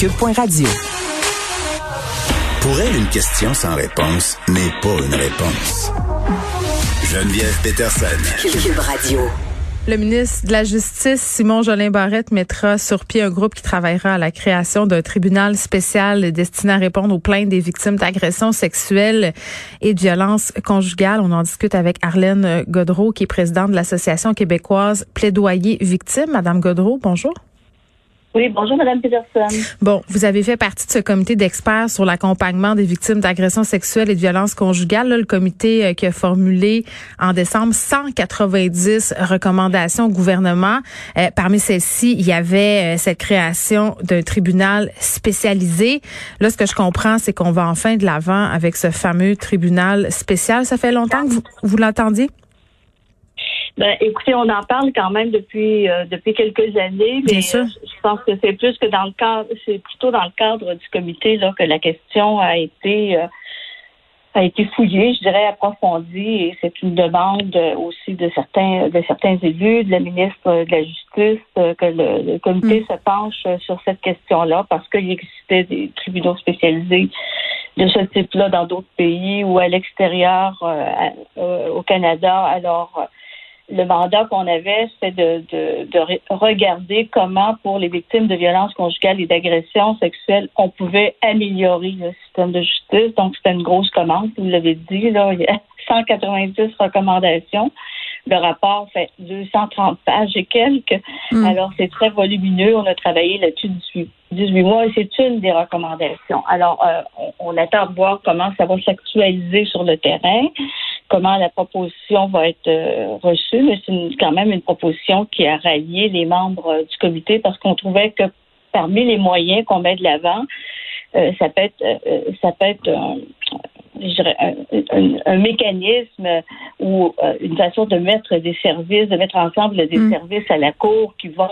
cube.radio. Pour elle, une question sans réponse n'est pas une réponse. Geneviève Peterson. Cube Radio. Le ministre de la Justice, Simon Jolin Barrette, mettra sur pied un groupe qui travaillera à la création d'un tribunal spécial destiné à répondre aux plaintes des victimes d'agressions sexuelles et de violences conjugales. On en discute avec Arlène Godreau, qui est présidente de l'Association québécoise Plaidoyer Victimes. Madame Godreau, bonjour. Oui, bonjour, Madame Peterson. Bon, vous avez fait partie de ce comité d'experts sur l'accompagnement des victimes d'agressions sexuelles et de violences conjugales. le comité euh, qui a formulé en décembre 190 recommandations au gouvernement. Euh, parmi celles-ci, il y avait euh, cette création d'un tribunal spécialisé. Là, ce que je comprends, c'est qu'on va enfin de l'avant avec ce fameux tribunal spécial. Ça fait longtemps que vous, vous l'entendiez? Ben, écoutez, on en parle quand même depuis euh, depuis quelques années, mais euh, je pense que c'est plus que dans le cadre, c'est plutôt dans le cadre du comité là que la question a été euh, a été fouillée, je dirais approfondie, et c'est une demande aussi de certains de certains élus, de la ministre de la Justice, que le, comité mm. se penche sur cette question-là parce qu'il existait des tribunaux spécialisés de ce type-là dans d'autres pays ou à l'extérieur au Canada. Alors le mandat qu'on avait, c'était de, de, de, regarder comment, pour les victimes de violences conjugales et d'agressions sexuelles, on pouvait améliorer le système de justice. Donc, c'était une grosse commande, vous l'avez dit, là, il y a 190 recommandations. Le rapport fait 230 pages et quelques. Hmm. Alors, c'est très volumineux. On a travaillé là-dessus 18, 18 mois et c'est une des recommandations. Alors, euh, on, on, attend de voir comment ça va s'actualiser sur le terrain comment la proposition va être euh, reçue, mais c'est quand même une proposition qui a rallié les membres euh, du comité parce qu'on trouvait que parmi les moyens qu'on met de l'avant, euh, ça peut être, ça peut être un, mécanisme ou une façon de mettre des services, de mettre ensemble des mm. services à la Cour qui vont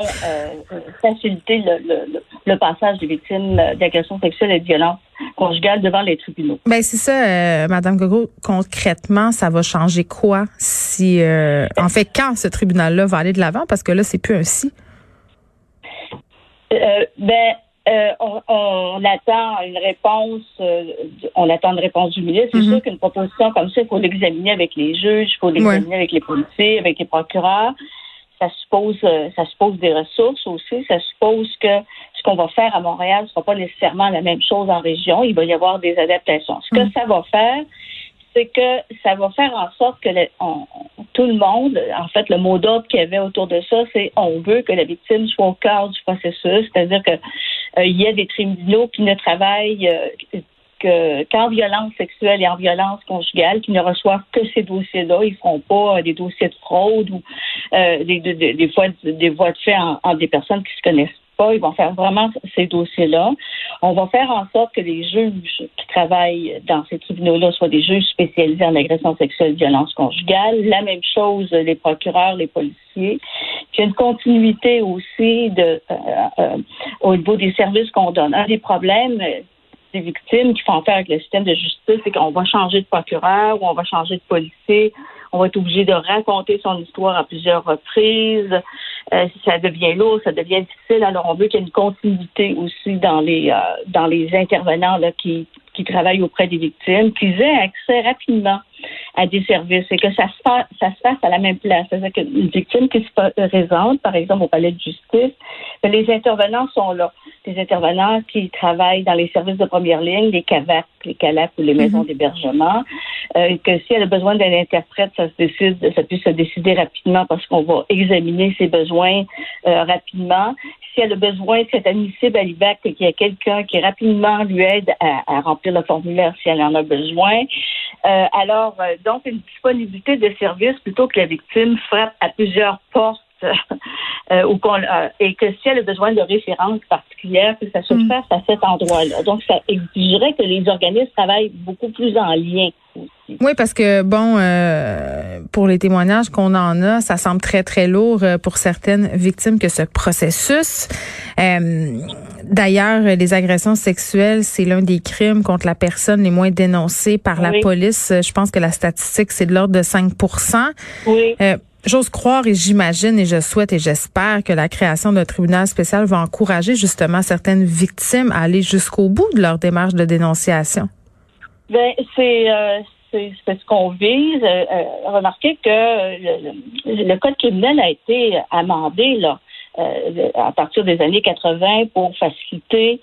faciliter le, le, passage des victimes d'agressions sexuelles et de violences conjugale devant les tribunaux. Ben c'est ça, euh, Madame Gogo. Concrètement, ça va changer quoi si, euh, en fait, quand ce tribunal-là va aller de l'avant, parce que là, c'est plus un si. Euh, ben, on, attend une réponse, on attend une réponse du ministre. C'est mm-hmm. sûr qu'une proposition comme ça, il faut l'examiner avec les juges, il faut l'examiner avec les policiers, avec les procureurs ça suppose, euh, ça suppose des ressources aussi. Ça suppose que ce qu'on va faire à Montréal ne sera pas nécessairement la même chose en région. Il va y avoir des adaptations. Ce que mm. ça va faire, c'est que ça va faire en sorte que tout le monde, en fait, le mot d'ordre qu'il y avait autour de ça, c'est on veut que la victime soit au cœur du processus, c'est-à-dire que euh, il y a des tribunaux qui ne travaillent euh, que qu'en violence sexuelle et en violence conjugale, qui ne reçoivent que ces dossiers-là. Ils ne feront pas euh, des dossiers de fraude ou euh, des, des, des, voies de fait en, des personnes qui se connaissent pas. Ils vont faire vraiment ces dossiers-là. On va faire en sorte que les juges qui travaillent dans ces tribunaux-là soient des juges spécialisés en agression sexuelle et violence conjugale. La même chose, les procureurs, les policiers. Puis une continuité aussi euh, au niveau des services qu'on donne. Un des problèmes victimes qui font affaire avec le système de justice, c'est qu'on va changer de procureur ou on va changer de policier, on va être obligé de raconter son histoire à plusieurs reprises. Euh, ça devient lourd, ça devient difficile. Alors on veut qu'il y ait une continuité aussi dans les euh, intervenants qui travaillent auprès des victimes, qu'ils aient accès rapidement à des services et que ça se fasse, ça se fasse à la même place. C'est-à-dire qu'une victime qui se présente, par exemple, au palais de justice, ben, les intervenants sont là. Des intervenants qui travaillent dans les services de première ligne, les CAVAC, les CALAC ou les mhm. maisons d'hébergement, euh, que si elle a besoin d'un interprète, ça se décide, ça puisse se décider rapidement parce qu'on va examiner ses besoins euh, rapidement si elle a besoin de cet admissible à l'IVAC, qu'il y a quelqu'un qui rapidement lui aide à, remplir le formulaire si elle en a besoin. Euh, alors, euh, donc, une disponibilité de services plutôt que la victime frappe à plusieurs portes euh, ou et que si elle a besoin de références particulières, que ça se mm. fasse à cet endroit-là. Donc, ça exigerait que les organismes travaillent beaucoup plus en lien oui, parce que bon, euh, pour les témoignages qu'on en a, ça semble très très lourd euh, pour certaines victimes que ce processus. Euh, d'ailleurs, les agressions sexuelles, c'est l'un des crimes contre la personne les moins dénoncés par la police. Je pense que la statistique c'est de l'ordre de 5 Oui. J'ose croire et j'imagine et je souhaite et j'espère que la création d'un tribunal spécial va encourager justement certaines victimes à aller jusqu'au bout de leur démarche de dénonciation. C'est euh, c'est ce qu'on vise. Euh, euh, remarquez que le, le, code criminel a été amendé là à partir des années 80 pour faciliter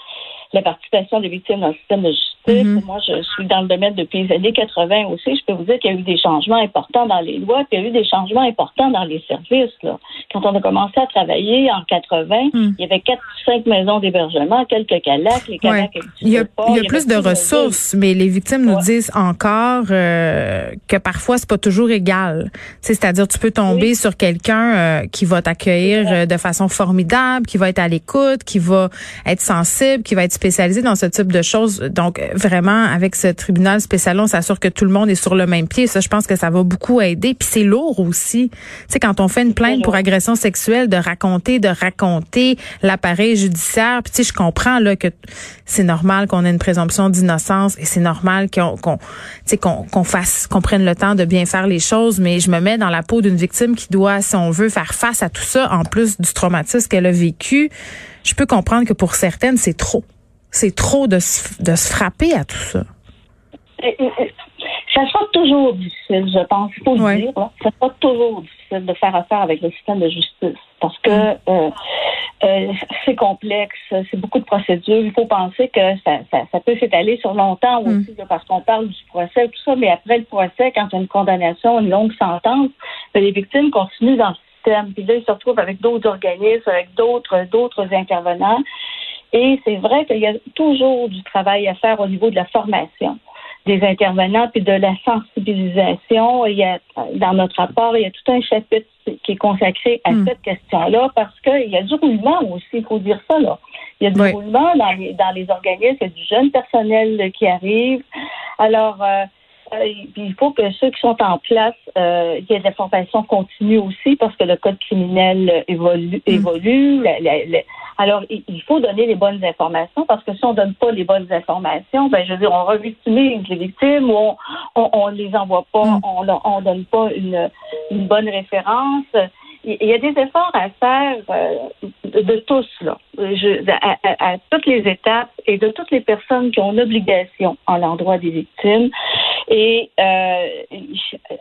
la participation des victimes dans le système de justice. Mm-hmm. Moi, je suis dans le domaine depuis les années 80 aussi. Je peux vous dire qu'il y a eu des changements importants dans les lois, puis il y a eu des changements importants dans les services. Là. Quand on a commencé à travailler en 80, mm. il y avait quatre ou cinq maisons d'hébergement, quelques calacs. Les calacs il y a, il y a plus de ressources, mais les victimes nous disent encore euh, que parfois c'est pas toujours égal. C'est-à-dire, tu peux tomber sur quelqu'un euh, qui va t'accueillir euh, de façon formidable, qui va être à l'écoute, qui va être sensible, qui va être spécialisé dans ce type de choses. Donc, vraiment, avec ce tribunal spécial, on s'assure que tout le monde est sur le même pied. Ça, je pense que ça va beaucoup aider. Puis c'est lourd aussi. Tu sais, quand on fait une plainte pour agression sexuelle, de raconter, de raconter l'appareil judiciaire. Puis tu sais, je comprends là que c'est normal qu'on ait une présomption d'innocence et c'est normal qu'on qu'on qu'on fasse qu'on prenne le temps de bien faire les choses. Mais je me mets dans la peau d'une victime qui doit, si on veut, faire face à tout ça en plus du traumatisme qu'elle a vécu. Je peux comprendre que pour certaines, c'est trop c'est trop de, de se frapper à tout ça. Ça sera toujours difficile, je pense. Il faut le dire. Ça sera toujours difficile de faire affaire avec le système de justice parce que mm. euh, euh, c'est complexe, c'est beaucoup de procédures. Il faut penser que ça, ça, peut s'étaler sur longtemps mm. aussi, parce qu'on parle du procès, tout ça, mais après le procès, quand il y a une condamnation, une longue sentence, ben, les victimes continuent dans le système. Puis là, ils se retrouvent avec d'autres organismes, avec d'autres d'autres intervenants. Et c'est vrai qu'il y a toujours du travail à faire au niveau de la formation des intervenants puis de la sensibilisation. Il y a, dans notre rapport, il y a tout un chapitre qui est consacré à hmm. cette question-là parce qu'il y a du roulement aussi, il faut dire ça là. Il y a du roulement dans les, dans les organismes, il y a du jeune personnel qui arrive. Alors, euh, euh, il faut que ceux qui sont en place, euh, il y ait de la formation continue aussi parce que le code criminel évolue. Hmm. évolue alors, il faut donner les bonnes informations parce que si on donne pas les bonnes informations, ben je veux dire, on revictimise les victimes ou on, on, on les envoie pas, mm. on, on donne pas une, une bonne référence il y a des efforts à faire euh, de tous, là, je, à, à, toutes les étapes et de toutes les personnes qui ont une obligation en l'endroit des victimes. Et euh,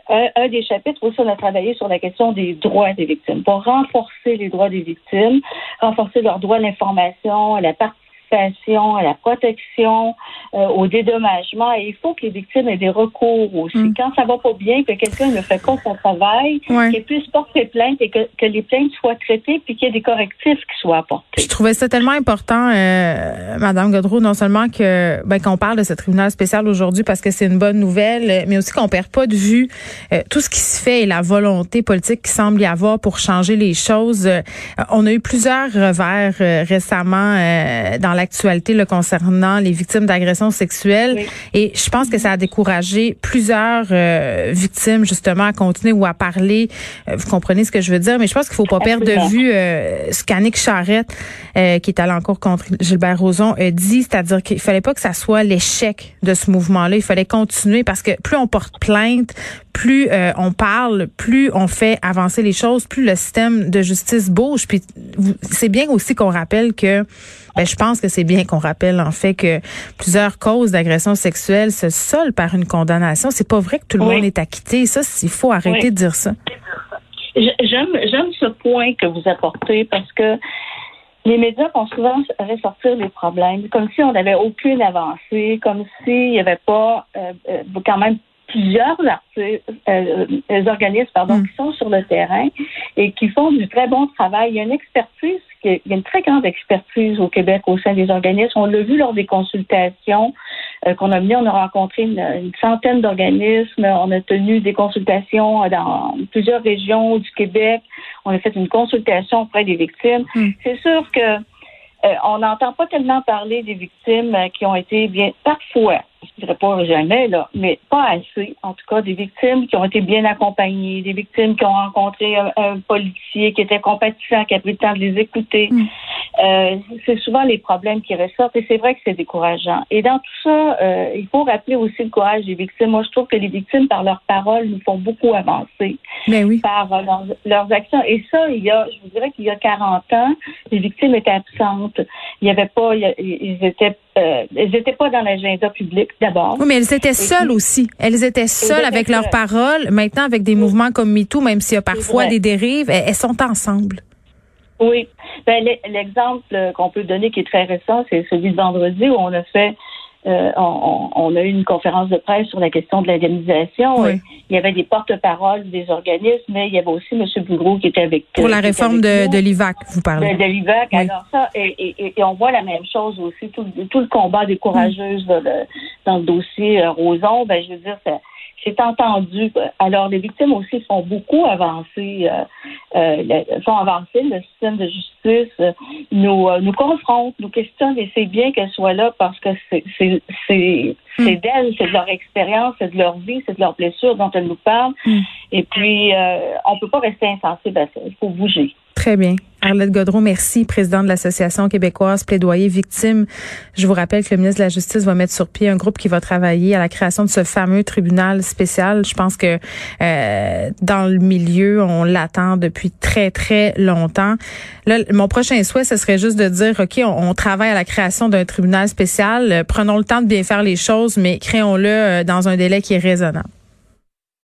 un, un, des chapitres aussi, on a travaillé sur la question des droits des victimes, pour renforcer les droits des victimes, renforcer leurs droits à l'information, à la participation à la protection, euh, au dédommagement. Et il faut que les victimes aient des recours aussi. Mm. Quand ça va pas bien, que quelqu'un ne fait pas son travail, qu'il puisse porter plainte et que, que les plaintes soient traitées puis qu'il y ait des correctifs qui soient apportés. Je trouvais ça tellement important, euh, Madame Godreau, non seulement que ben, qu'on parle de ce tribunal spécial aujourd'hui parce que c'est une bonne nouvelle, mais aussi qu'on perd pas de vue euh, tout ce qui se fait et la volonté politique qui semble y avoir pour changer les choses. Euh, on a eu plusieurs revers récemment dans la actualité le concernant les victimes d'agressions sexuelles. Et je pense que ça a découragé plusieurs euh, victimes justement à continuer ou à parler. Euh, vous comprenez ce que je veux dire, mais je pense qu'il faut pas perdre de vue euh, ce qu'Annick Charrette, qui est à l'encours contre Gilbert Rozon, dit, c'est-à-dire qu'il fallait pas que ça soit l'échec de ce mouvement-là. Il fallait continuer parce que plus on porte plainte, plus on parle, plus on fait avancer les choses, plus le système de justice bouge. Puis c'est bien aussi qu'on rappelle que ben, je pense que c'est bien qu'on rappelle en fait que plusieurs causes d'agression sexuelle se soldent par une condamnation. C'est pas vrai que tout le monde est acquitté. Ça, il faut arrêter de dire ça. J'aime, j'aime ce point que vous apportez parce que les médias font souvent ressortir les problèmes, comme si on n'avait aucune avancée, comme s'il n'y avait pas euh, euh, quand même plusieurs artistes, euh, organismes pardon, mm. qui sont sur le terrain et qui font du très bon travail. Il y a une expertise il y a une très grande expertise au Québec au sein des organismes. On l'a vu lors des consultations euh, qu'on a menées. On a rencontré une, centaine d'organismes. On a tenu des consultations dans plusieurs régions du Québec. On a fait une consultation auprès des victimes. Hmm. C'est sûr que euh, on n'entend pas tellement parler des victimes euh, qui ont été bien parfois je dirais pas jamais, là, mais pas assez, en tout cas, des victimes qui ont été bien accompagnées, des victimes qui ont rencontré un, policier qui était compatissant, qui a pris le temps de les écouter. Mm. Euh, c'est souvent les problèmes qui ressortent et c'est vrai que c'est décourageant. Et dans tout ça, euh, il faut rappeler aussi le courage des victimes. Moi, je trouve que les victimes, par leurs paroles, nous font beaucoup avancer. Mais oui. Par euh, leurs, actions. Et ça, il y a, je vous dirais qu'il y a 40 ans, les victimes étaient absentes. Il y avait pas, ils étaient euh, elles n'étaient pas dans l'agenda public d'abord. Oui, mais elles étaient seules aussi. Elles étaient seules avec leurs paroles. Maintenant, avec des mouvements comme MeToo, même s'il y a parfois des dérives, elles, sont ensemble. Oui. Ben, l'exemple qu'on peut donner qui est très récent, c'est celui de vendredi où on a fait euh, on, a eu une conférence de presse sur la question de l'indemnisation. Il y avait des porte-paroles des organismes, mais il y avait aussi M. Boudreau qui était avec Pour la réforme de, de l'IVAC, vous parlez. De, l'IVAC. Alors ça, et, on voit la même chose aussi, tout, le combat des courageuses dans le dossier euh, Roson, ben je veux dire, ça c'est entendu. Alors, les victimes aussi font beaucoup avancer, euh, euh, font avancer le système de justice, euh, nous, nous confrontent, nous questionnent, et c'est bien qu'elles soient là parce que c'est c'est c'est hmm. d'elles, c'est de leur expérience, c'est de leur vie, c'est de leurs blessures dont elles nous parlent. Hmm. Et puis, on peut pas rester insensible à ça. Il faut bouger. Très bien. Arlette Godreau, merci, présidente de l'Association québécoise plaidoyer victime. Je vous rappelle que le ministre de la Justice va mettre sur pied un groupe qui va travailler à la création de ce fameux tribunal spécial. Je pense que euh, dans le milieu, on l'attend depuis très, très longtemps. Là, mon prochain souhait, ce serait juste de dire, OK, on, travaille à la création d'un tribunal spécial. prenons le temps de bien faire les choses, mais créons-le euh, dans un délai qui est raisonnable.